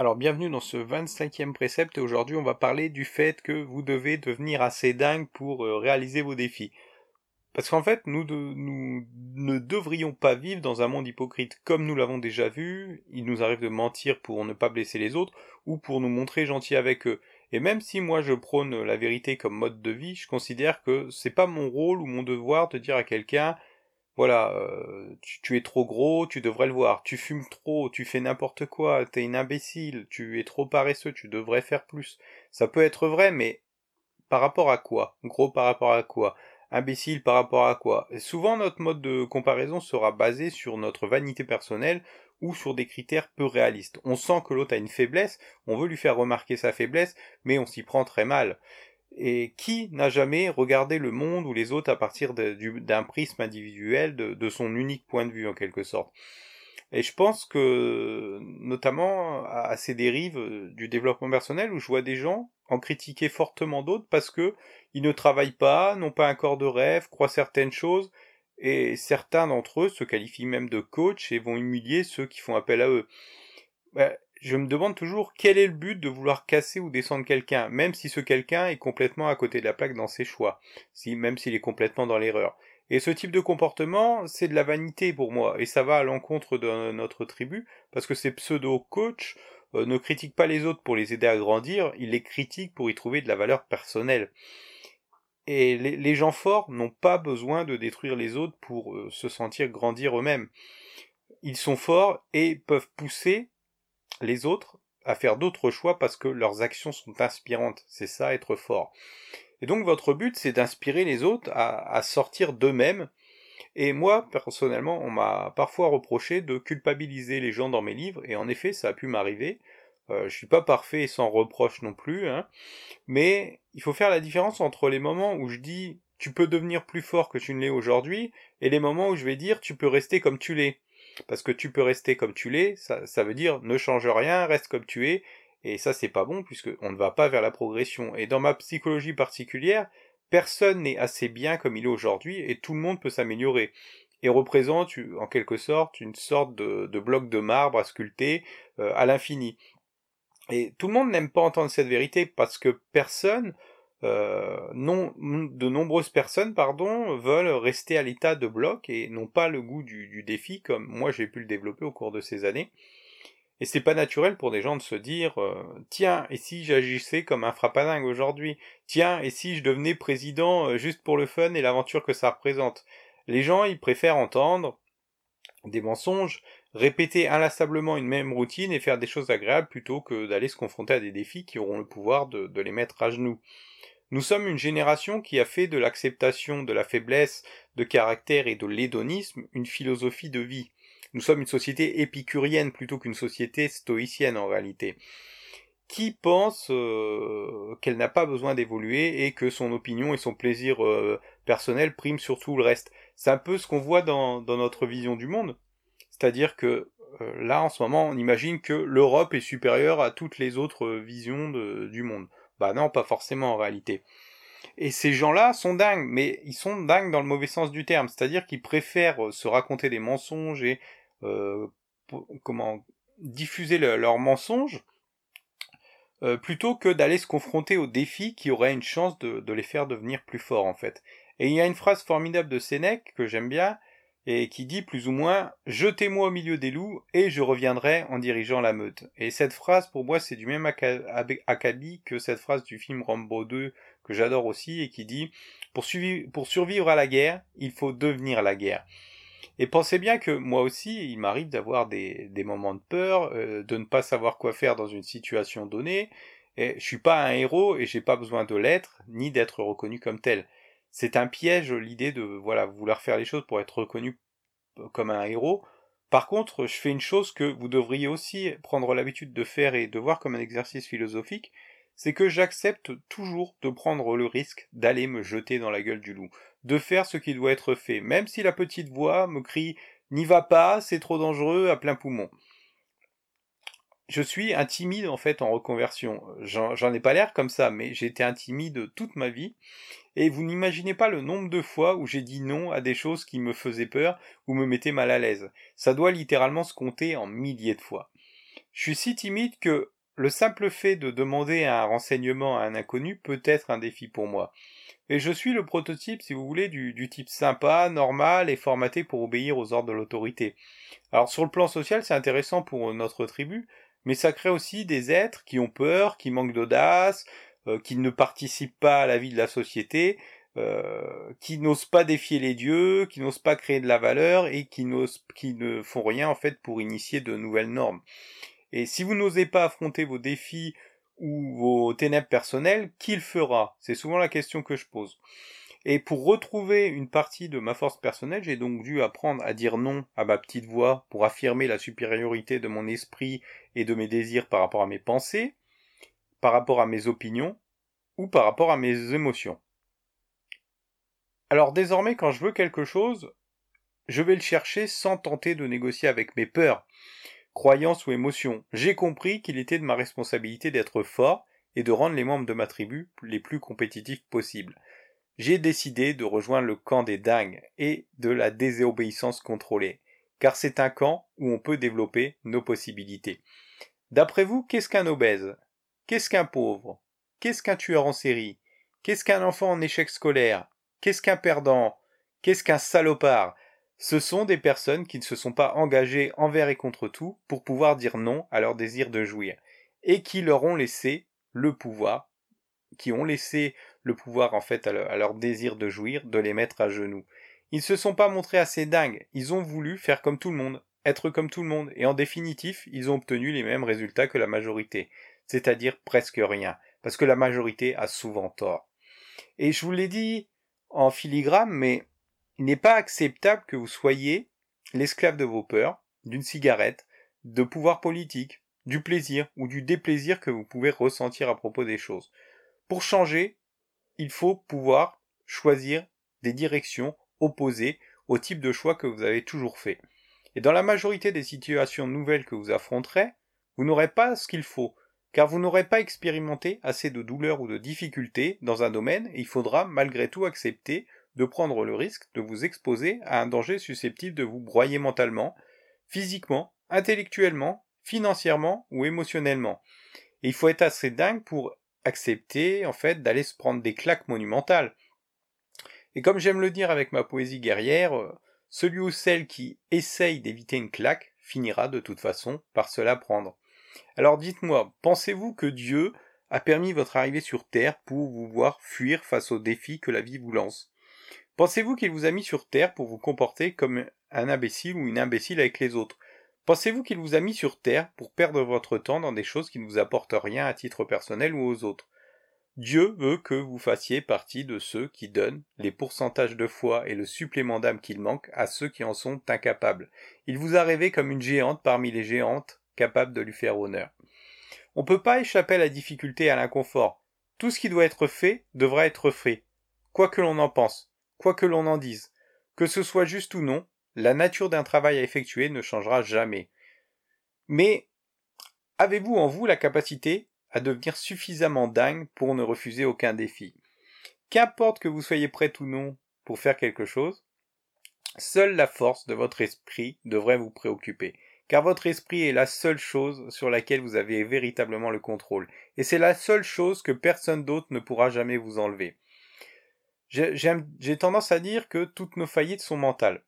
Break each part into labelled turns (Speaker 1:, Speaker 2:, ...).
Speaker 1: Alors bienvenue dans ce 25e précepte et aujourd'hui on va parler du fait que vous devez devenir assez dingue pour euh, réaliser vos défis. Parce qu'en fait nous, nous ne devrions pas vivre dans un monde hypocrite comme nous l'avons déjà vu, il nous arrive de mentir pour ne pas blesser les autres ou pour nous montrer gentils avec eux. Et même si moi je prône la vérité comme mode de vie, je considère que c'est pas mon rôle ou mon devoir de dire à quelqu'un voilà, euh, tu, es trop gros, tu devrais le voir, tu fumes trop, tu fais n'importe quoi, t'es une imbécile, tu es trop paresseux, tu devrais faire plus. Ça peut être vrai, mais par rapport à quoi? Gros par rapport à quoi? Imbécile par rapport à quoi? Souvent notre mode de comparaison sera basé sur notre vanité personnelle ou sur des critères peu réalistes. On sent que l'autre a une faiblesse, on veut lui faire remarquer sa faiblesse, mais on s'y prend très mal. Et qui n'a jamais regardé le monde ou les autres à partir d'un prisme individuel, de, son unique point de vue en quelque sorte? Et je pense que, notamment à, ces dérives euh, du développement personnel, où je vois des gens en critiquer fortement d'autres parce que ils ne travaillent pas, n'ont pas un corps de rêve, croient certaines choses, et certains d'entre eux se qualifient même de coach et vont humilier ceux qui font appel à eux. Je me demande toujours quel est le but de vouloir casser ou descendre quelqu'un, même si ce quelqu'un est complètement à côté de la plaque dans ses choix, si, même s'il est complètement dans l'erreur. Et ce type de comportement, c'est de la vanité pour moi, et ça va à l'encontre de notre tribu, parce que ces pseudo-coachs euh, ne critiquent pas les autres pour les aider à grandir, ils les critiquent pour y trouver de la valeur personnelle. Et les, gens forts n'ont pas besoin de détruire les autres pour euh, se sentir grandir eux-mêmes. Ils sont forts et peuvent pousser les autres à faire d'autres choix parce que leurs actions sont inspirantes. C'est ça, être fort. Et donc votre but, c'est d'inspirer les autres à, sortir d'eux-mêmes. Et moi, personnellement, on m'a parfois reproché de culpabiliser les gens dans mes livres, et en effet, ça a pu m'arriver. Euh, je suis pas parfait et sans reproche non plus, hein. mais il faut faire la différence entre les moments où je dis tu peux devenir plus fort que tu ne l'es aujourd'hui, et les moments où je vais dire tu peux rester comme tu l'es. Parce que tu peux rester comme tu l'es, ça, veut dire ne change rien, reste comme tu es, et ça c'est pas bon puisque on ne va pas vers la progression. Et dans ma psychologie particulière, personne n'est assez bien comme il est aujourd'hui et tout le monde peut s'améliorer. Et représente en quelque sorte une sorte de, bloc de marbre à sculpter euh, à l'infini. Et tout le monde n'aime pas entendre cette vérité parce que personne euh, de nombreuses personnes pardon, veulent rester à l'état de bloc et n'ont pas le goût du, défi comme moi j'ai pu le développer au cours de ces années. Et c'est pas naturel pour des gens de se dire euh, tiens, et si j'agissais comme un frappadingue aujourd'hui? Tiens, et si je devenais président euh, juste pour le fun et l'aventure que ça représente? Les gens, ils préfèrent entendre des mensonges, répéter inlassablement une même routine et faire des choses agréables plutôt que d'aller se confronter à des défis qui auront le pouvoir de les mettre à genoux. Nous sommes une génération qui a fait de l'acceptation de la faiblesse de caractère et de l'hédonisme une philosophie de vie. Nous sommes une société épicurienne plutôt qu'une société stoïcienne en réalité. Qui pense euh, qu'elle n'a pas besoin d'évoluer et que son opinion et son plaisir euh, personnel priment sur tout le reste? C'est un peu ce qu'on voit dans, notre vision du monde. C'est-à-dire que euh, là, en ce moment, on imagine que l'Europe est supérieure à toutes les autres visions du monde. Bah non, pas forcément en réalité. Et ces gens-là sont dingues, mais ils sont dingues dans le mauvais sens du terme, c'est-à-dire qu'ils préfèrent euh, se raconter des mensonges et euh, comment diffuser leurs mensonges euh, plutôt que d'aller se confronter aux défis qui auraient une chance de, les faire devenir plus forts en fait. Et il y a une phrase formidable de Sénèque que j'aime bien, et qui dit plus ou moins Jetez-moi au milieu des loups et je reviendrai en dirigeant la meute. Et cette phrase, pour moi, c'est du même acabit que cette phrase du film Rambo 2 que j'adore aussi et qui dit pour, survivre à la guerre, il faut devenir la guerre. Et pensez bien que moi aussi, il m'arrive d'avoir des, des, moments de peur, euh, de ne pas savoir quoi faire dans une situation donnée. Et je suis pas un héros et j'ai pas besoin de l'être, ni d'être reconnu comme tel c'est un piège l'idée de voilà vouloir faire les choses pour être reconnu euh, comme un héros. Par contre, je fais une chose que vous devriez aussi prendre l'habitude de faire et de voir comme un exercice philosophique, c'est que j'accepte toujours de prendre le risque d'aller me jeter dans la gueule du loup, de faire ce qui doit être fait, même si la petite voix me crie N'y va pas, c'est trop dangereux à plein poumon je suis un timide en fait en reconversion. J'en ai pas l'air comme ça, mais j'ai été toute ma vie. Et vous n'imaginez pas le nombre de fois où j'ai dit non à des choses qui me faisaient peur ou me mettaient mal à l'aise. Ça doit littéralement se compter en milliers de fois. Je suis si timide que le simple fait de demander un renseignement à un inconnu peut être un défi pour moi. Et je suis le prototype, si vous voulez, du, type sympa, normal et formaté pour obéir aux ordres de l'autorité. Alors sur le plan social, c'est intéressant pour notre tribu, mais ça crée aussi des êtres qui ont peur, qui manquent d'audace, euh, qui ne participent pas à la vie de la société, euh, qui n'osent pas défier les dieux, qui n'osent pas créer de la valeur et qui n'osent, qui ne font rien en fait pour initier de nouvelles normes. Et si vous n'osez pas affronter vos défis ou vos ténèbres personnelles, qui le fera? C'est souvent la question que je pose. Et pour retrouver une partie de ma force personnelle, j'ai donc dû apprendre à dire non à ma petite voix pour affirmer la supériorité de mon esprit et de mes désirs par rapport à mes pensées, par rapport à mes opinions ou par rapport à mes émotions. Alors désormais, quand je veux quelque chose, je vais le chercher sans tenter de négocier avec mes peurs, croyances ou émotions. J'ai compris qu'il était de ma responsabilité d'être fort et de rendre les membres de ma tribu les plus compétitifs possibles. J'ai décidé de rejoindre le camp des dingues et de la désobéissance contrôlée, car c'est un camp où on peut développer nos possibilités. D'après vous, qu'est-ce qu'un obèse? Qu'est-ce qu'un pauvre? Qu'est-ce qu'un tueur en série? Qu'est-ce qu'un enfant en échec scolaire? Qu'est-ce qu'un perdant? Qu'est-ce qu'un salopard? Ce sont des personnes qui ne se sont pas engagées envers et contre tout pour pouvoir dire non à leur désir de jouir, et qui leur ont laissé le pouvoir, qui ont laissé le pouvoir en fait à leur, désir de jouir, de les mettre à genoux. Ils se sont pas montrés assez dingues, ils ont voulu faire comme tout le monde, être comme tout le monde, et en définitif, ils ont obtenu les mêmes résultats que la majorité, c'est-à-dire presque rien, parce que la majorité a souvent tort. Et je vous l'ai dit en filigrane, mais il n'est pas acceptable que vous soyez l'esclave de vos peurs, d'une cigarette, de pouvoir politique, du plaisir ou du déplaisir que vous pouvez ressentir à propos des choses. Pour changer, il faut pouvoir choisir des directions opposées au type de choix que vous avez toujours fait. Et dans la majorité des situations nouvelles que vous affronterez, vous n'aurez pas ce qu'il faut, car vous n'aurez pas expérimenté assez de douleurs ou de difficultés dans un domaine et il faudra malgré tout accepter de prendre le risque de vous exposer à un danger susceptible de vous broyer mentalement, physiquement, intellectuellement, financièrement ou émotionnellement. Et il faut être assez dingue pour accepter en fait d'aller se prendre des claques monumentales. Et comme j'aime le dire avec ma poésie guerrière, euh, celui ou celle qui essaye d'éviter une claque finira de toute façon par se la prendre. Alors dites-moi, pensez-vous que Dieu a permis votre arrivée sur Terre pour vous voir fuir face aux défis que la vie vous lance? Pensez-vous qu'il vous a mis sur Terre pour vous comporter comme un imbécile ou une imbécile avec les autres? Pensez-vous qu'il vous a mis sur Terre pour perdre votre temps dans des choses qui ne vous apportent rien à titre personnel ou aux autres? Dieu veut que vous fassiez partie de ceux qui donnent les pourcentages de foi et le supplément d'âme qu'il manque à ceux qui en sont incapables. Il vous a rêvé comme une géante parmi les géantes capable de lui faire honneur. On ne peut pas échapper à la difficulté et à l'inconfort. Tout ce qui doit être fait devra être fait, quoi que l'on en pense, quoi que l'on en dise. Que ce soit juste ou non, la nature d'un travail à effectuer ne changera jamais. Mais avez-vous en vous la capacité à devenir suffisamment dingue pour ne refuser aucun défi? Qu'importe que vous soyez prêt ou non pour faire quelque chose, seule la force de votre esprit devrait vous préoccuper car votre esprit est la seule chose sur laquelle vous avez véritablement le contrôle, et c'est la seule chose que personne d'autre ne pourra jamais vous enlever. J'ai tendance à dire que toutes nos faillites sont mentales.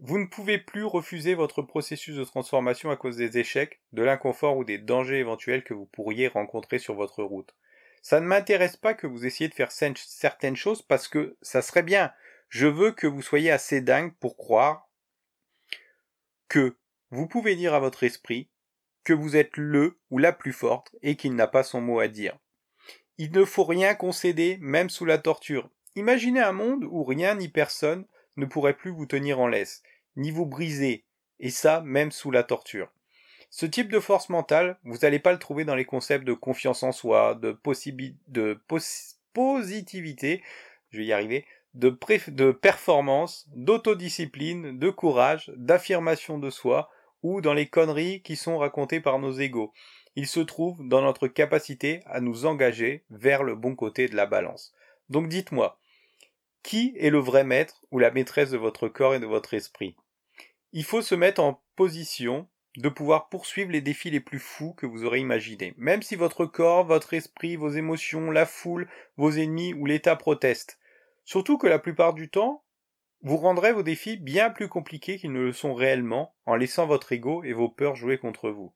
Speaker 1: Vous ne pouvez plus refuser votre processus de transformation à cause des échecs, de l'inconfort ou des dangers éventuels que vous pourriez rencontrer sur votre route. Ça ne m'intéresse pas que vous essayiez de faire certaines choses parce que ça serait bien. Je veux que vous soyez assez dingue pour croire que vous pouvez dire à votre esprit que vous êtes le ou la plus forte et qu'il n'a pas son mot à dire. Il ne faut rien concéder, même sous la torture. Imaginez un monde où rien ni personne ne pourrait plus vous tenir en laisse, ni vous briser, et ça même sous la torture. Ce type de force mentale, vous n'allez pas le trouver dans les concepts de confiance en soi, de, positivité, je vais y arriver, de, de performance, d'autodiscipline, de courage, d'affirmation de soi, ou dans les conneries qui sont racontées par nos égaux. Il se trouve dans notre capacité à nous engager vers le bon côté de la balance. Donc dites-moi, qui est le vrai maître ou la maîtresse de votre corps et de votre esprit? Il faut se mettre en position de pouvoir poursuivre les défis les plus fous que vous aurez imaginés, même si votre corps, votre esprit, vos émotions, la foule, vos ennemis ou l'État protestent. Surtout que la plupart du temps, vous rendrez vos défis bien plus compliqués qu'ils ne le sont réellement en laissant votre ego et vos peurs jouer contre vous.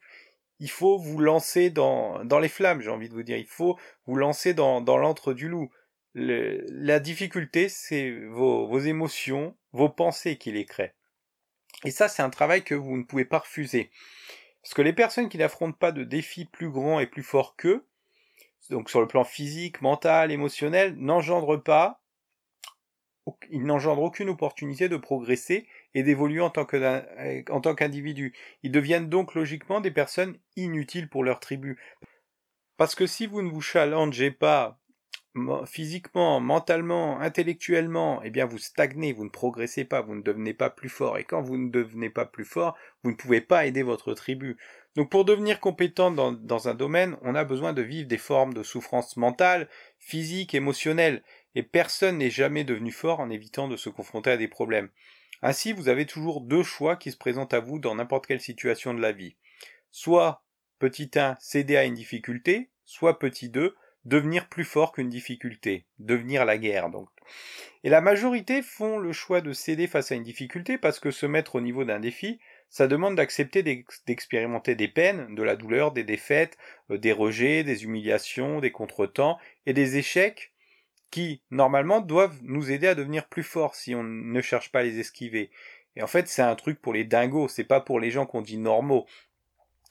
Speaker 1: Il faut vous lancer dans, les flammes, j'ai envie de vous dire. Il faut vous lancer dans, dans l'antre du loup. la difficulté, c'est vos, vos émotions, vos pensées qui les créent. Et ça, c'est un travail que vous ne pouvez pas refuser. Parce que les personnes qui n'affrontent pas de défis plus grands et plus forts qu'eux, donc sur le plan physique, mental, émotionnel, n'engendrent pas, ils n'engendrent aucune opportunité de progresser et d'évoluer en tant qu'individu. Ils deviennent donc logiquement des personnes inutiles pour leur tribu. Parce que si vous ne vous challengez pas physiquement, mentalement, intellectuellement, eh bien vous stagnez, vous ne progressez pas, vous ne devenez pas plus fort. Et quand vous ne devenez pas plus fort, vous ne pouvez pas aider votre tribu. Donc pour devenir compétent dans, un domaine, on a besoin de vivre des formes de souffrance mentale, physique, émotionnelle. Et personne n'est jamais devenu fort en évitant de se confronter à des problèmes. Ainsi, vous avez toujours deux choix qui se présentent à vous dans n'importe quelle situation de la vie. Soit, petit 1, céder à une difficulté, soit petit 2, devenir plus fort qu'une difficulté, devenir la guerre donc. Et la majorité font le choix de céder face à une difficulté parce que se mettre au niveau d'un défi, ça demande d'accepter d'expérimenter des peines, de la douleur, des défaites, euh, des rejets, des humiliations, des contretemps et des échecs qui, normalement, doivent nous aider à devenir plus forts si on ne cherche pas à les esquiver. Et en fait, c'est un truc pour les dingos, c'est pas pour les gens qu'on dit normaux.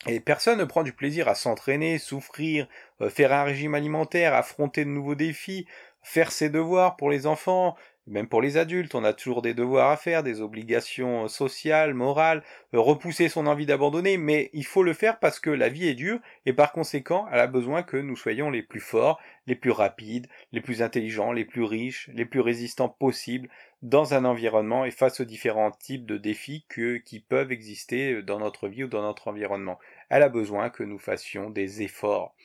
Speaker 1: Et personne ne prend du plaisir à s'entraîner, souffrir, euh, faire un régime alimentaire, affronter de nouveaux défis, faire ses devoirs pour les enfants, même pour les adultes, on a toujours des devoirs à faire, des obligations sociales, morales, euh, repousser son envie d'abandonner, mais il faut le faire parce que la vie est dure et par conséquent, elle a besoin que nous soyons les plus forts, les plus rapides, les plus intelligents, les plus riches, les plus résistants possibles dans un environnement et face aux différents types de défis qui peuvent exister dans notre vie ou dans notre environnement. Elle a besoin que nous fassions des efforts.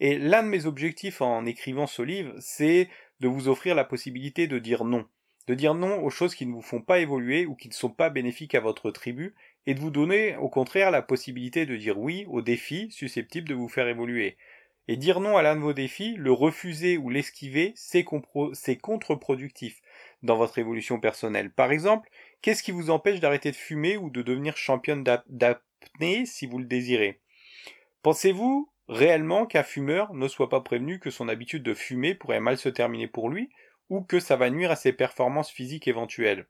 Speaker 1: Et l'un de mes objectifs en écrivant ce livre, c'est de vous offrir la possibilité de dire non. De dire non aux choses qui ne vous font pas évoluer ou qui ne sont pas bénéfiques à votre tribu, et de vous donner au contraire la possibilité de dire oui aux défis susceptibles de vous faire évoluer. Et dire non à l'un de vos défis, le refuser ou l'esquiver, c'est contre-productif dans votre évolution personnelle. Par exemple, qu'est-ce qui vous empêche d'arrêter de fumer ou de devenir championne d'apnée si vous le désirez? Pensez-vous réellement qu'un fumeur ne soit pas prévenu que son habitude de fumer pourrait mal se terminer pour lui ou que ça va nuire à ses performances physiques éventuelles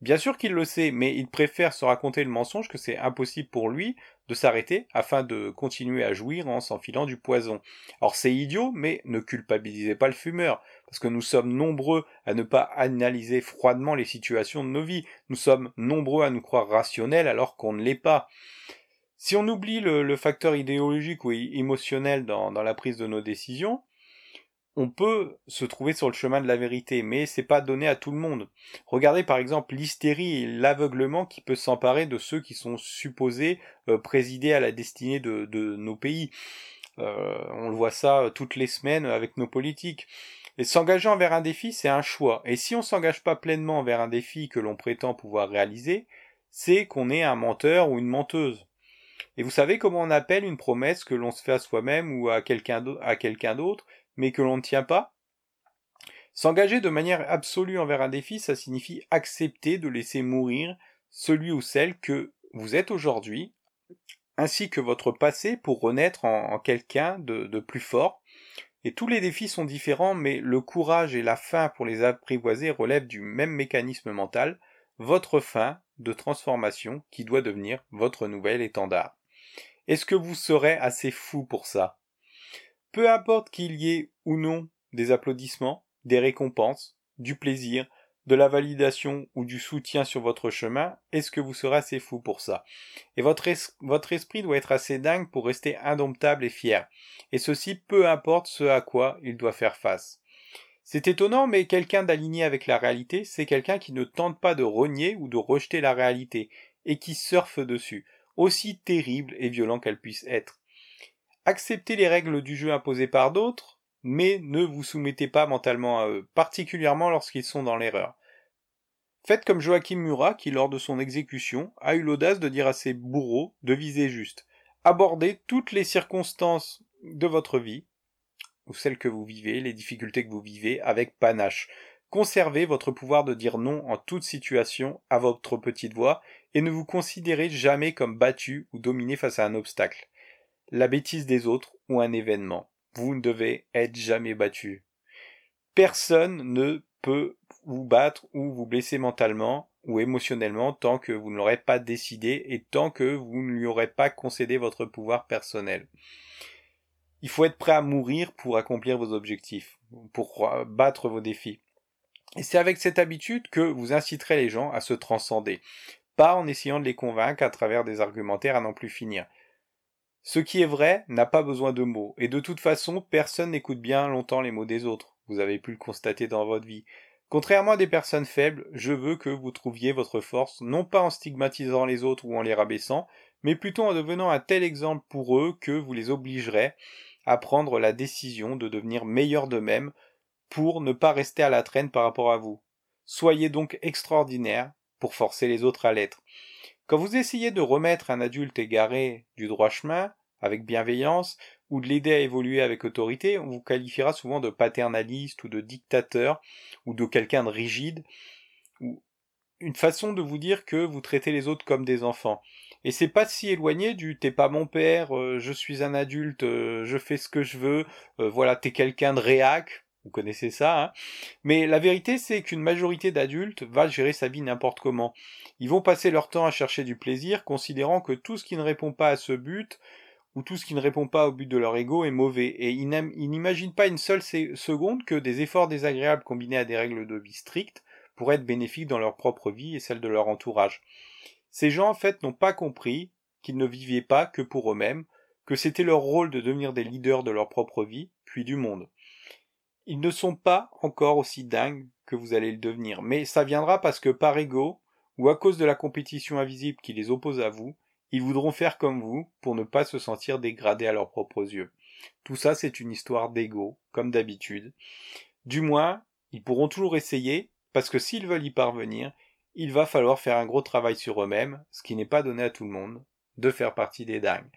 Speaker 1: Bien sûr qu'il le sait, mais il préfère se raconter le mensonge que c'est impossible pour lui de s'arrêter afin de continuer à jouir en s'enfilant du poison. Alors c'est idiot, mais ne culpabilisez pas le fumeur, parce que nous sommes nombreux à ne pas analyser froidement les situations de nos vies, nous sommes nombreux à nous croire rationnels alors qu'on ne l'est pas. Si on oublie le, facteur idéologique ou émotionnel dans la prise de nos décisions, on peut se trouver sur le chemin de la vérité, mais c'est pas donné à tout le monde. Regardez par exemple l'hystérie et l'aveuglement qui peut s'emparer de ceux qui sont supposés euh, présider à la destinée de, nos pays. Euh, on le voit ça euh, toutes les semaines avec nos politiques. Et s'engager envers un défi, c'est un choix. Et si on s'engage pas pleinement vers un défi que l'on prétend pouvoir réaliser, c'est qu'on est un menteur ou une menteuse. Et vous savez comment on appelle une promesse que l'on se fait à soi-même ou à quelqu'un d'autre mais que l'on ne tient pas? S'engager de manière absolue envers un défi, ça signifie accepter de laisser mourir celui ou celle que vous êtes aujourd'hui, ainsi que votre passé pour renaître en, quelqu'un de, plus fort. Et tous les défis sont différents, mais le courage et la faim pour les apprivoiser relèvent du même mécanisme mental, votre faim de transformation qui doit devenir votre nouvel étendard. Est-ce que vous serez assez fou pour ça? Peu importe qu'il y ait ou non des applaudissements, des récompenses, du plaisir, de la validation ou du soutien sur votre chemin, est-ce que vous serez assez fou pour ça? Et votre, votre esprit doit être assez dingue pour rester indomptable et fier. Et ceci peu importe ce à quoi il doit faire face. C'est étonnant, mais quelqu'un d'aligné avec la réalité, c'est quelqu'un qui ne tente pas de renier ou de rejeter la réalité, et qui surfe dessus, aussi terrible et violent qu'elle puisse être. Acceptez les règles du jeu imposées par d'autres, mais ne vous soumettez pas mentalement à eux, particulièrement lorsqu'ils sont dans l'erreur. Faites comme Joachim Murat qui, lors de son exécution, a eu l'audace de dire à ses bourreaux de viser juste. Abordez toutes les circonstances de votre vie, ou celles que vous vivez, les difficultés que vous vivez, avec panache. Conservez votre pouvoir de dire non en toute situation à votre petite voix et ne vous considérez jamais comme battu ou dominé face à un obstacle, la bêtise des autres ou un événement. Vous ne devez être jamais battu. Personne ne peut vous battre ou vous blesser mentalement ou émotionnellement tant que vous ne l'aurez pas décidé et tant que vous ne lui aurez pas concédé votre pouvoir personnel. Il faut être prêt à mourir pour accomplir vos objectifs, pour battre vos défis. Et c'est avec cette habitude que vous inciterez les gens à se transcender, pas en essayant de les convaincre à travers des argumentaires à n'en plus finir. Ce qui est vrai n'a pas besoin de mots, et de toute façon, personne n'écoute bien longtemps les mots des autres. Vous avez pu le constater dans votre vie. Contrairement à des personnes faibles, je veux que vous trouviez votre force non pas en stigmatisant les autres ou en les rabaissant, mais plutôt en devenant un tel exemple pour eux que vous les obligerez à prendre la décision de devenir meilleurs d'eux-mêmes pour ne pas rester à la traîne par rapport à vous. Soyez donc extraordinaire pour forcer les autres à l'être. Quand vous essayez de remettre un adulte égaré du droit chemin, avec bienveillance, ou de l'aider à évoluer avec autorité, on vous qualifiera souvent de paternaliste ou de dictateur, ou de quelqu'un de rigide, ou une façon de vous dire que vous traitez les autres comme des enfants. Et c'est pas si éloigné du t'es pas mon père, euh, je suis un adulte, euh, je fais ce que je veux, euh, voilà, t'es quelqu'un de réac, vous connaissez ça, hein Mais la vérité, c'est qu'une majorité d'adultes va gérer sa vie n'importe comment. Ils vont passer leur temps à chercher du plaisir, considérant que tout ce qui ne répond pas à ce but, ou tout ce qui ne répond pas au but de leur ego est mauvais, et ils n'imaginent pas une seule seconde que des efforts désagréables combinés à des règles de vie strictes pourraient être bénéfiques dans leur propre vie et celle de leur entourage. Ces gens, en fait, n'ont pas compris qu'ils ne vivaient pas que pour eux-mêmes, que c'était leur rôle de devenir des leaders de leur propre vie, puis du monde. Ils ne sont pas encore aussi dingues que vous allez le devenir, mais ça viendra parce que par ego, ou à cause de la compétition invisible qui les oppose à vous, ils voudront faire comme vous pour ne pas se sentir dégradés à leurs propres yeux. Tout ça, c'est une histoire d'ego, comme d'habitude. Du moins, ils pourront toujours essayer, parce que s'ils veulent y parvenir, il va falloir faire un gros travail sur eux-mêmes, ce qui n'est pas donné à tout le monde, de faire partie des dingues.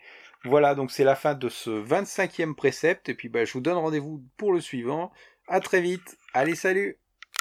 Speaker 1: Voilà, donc c'est la fin de ce 25e précepte, et puis bah, je vous donne rendez-vous pour le suivant. À très vite, allez salut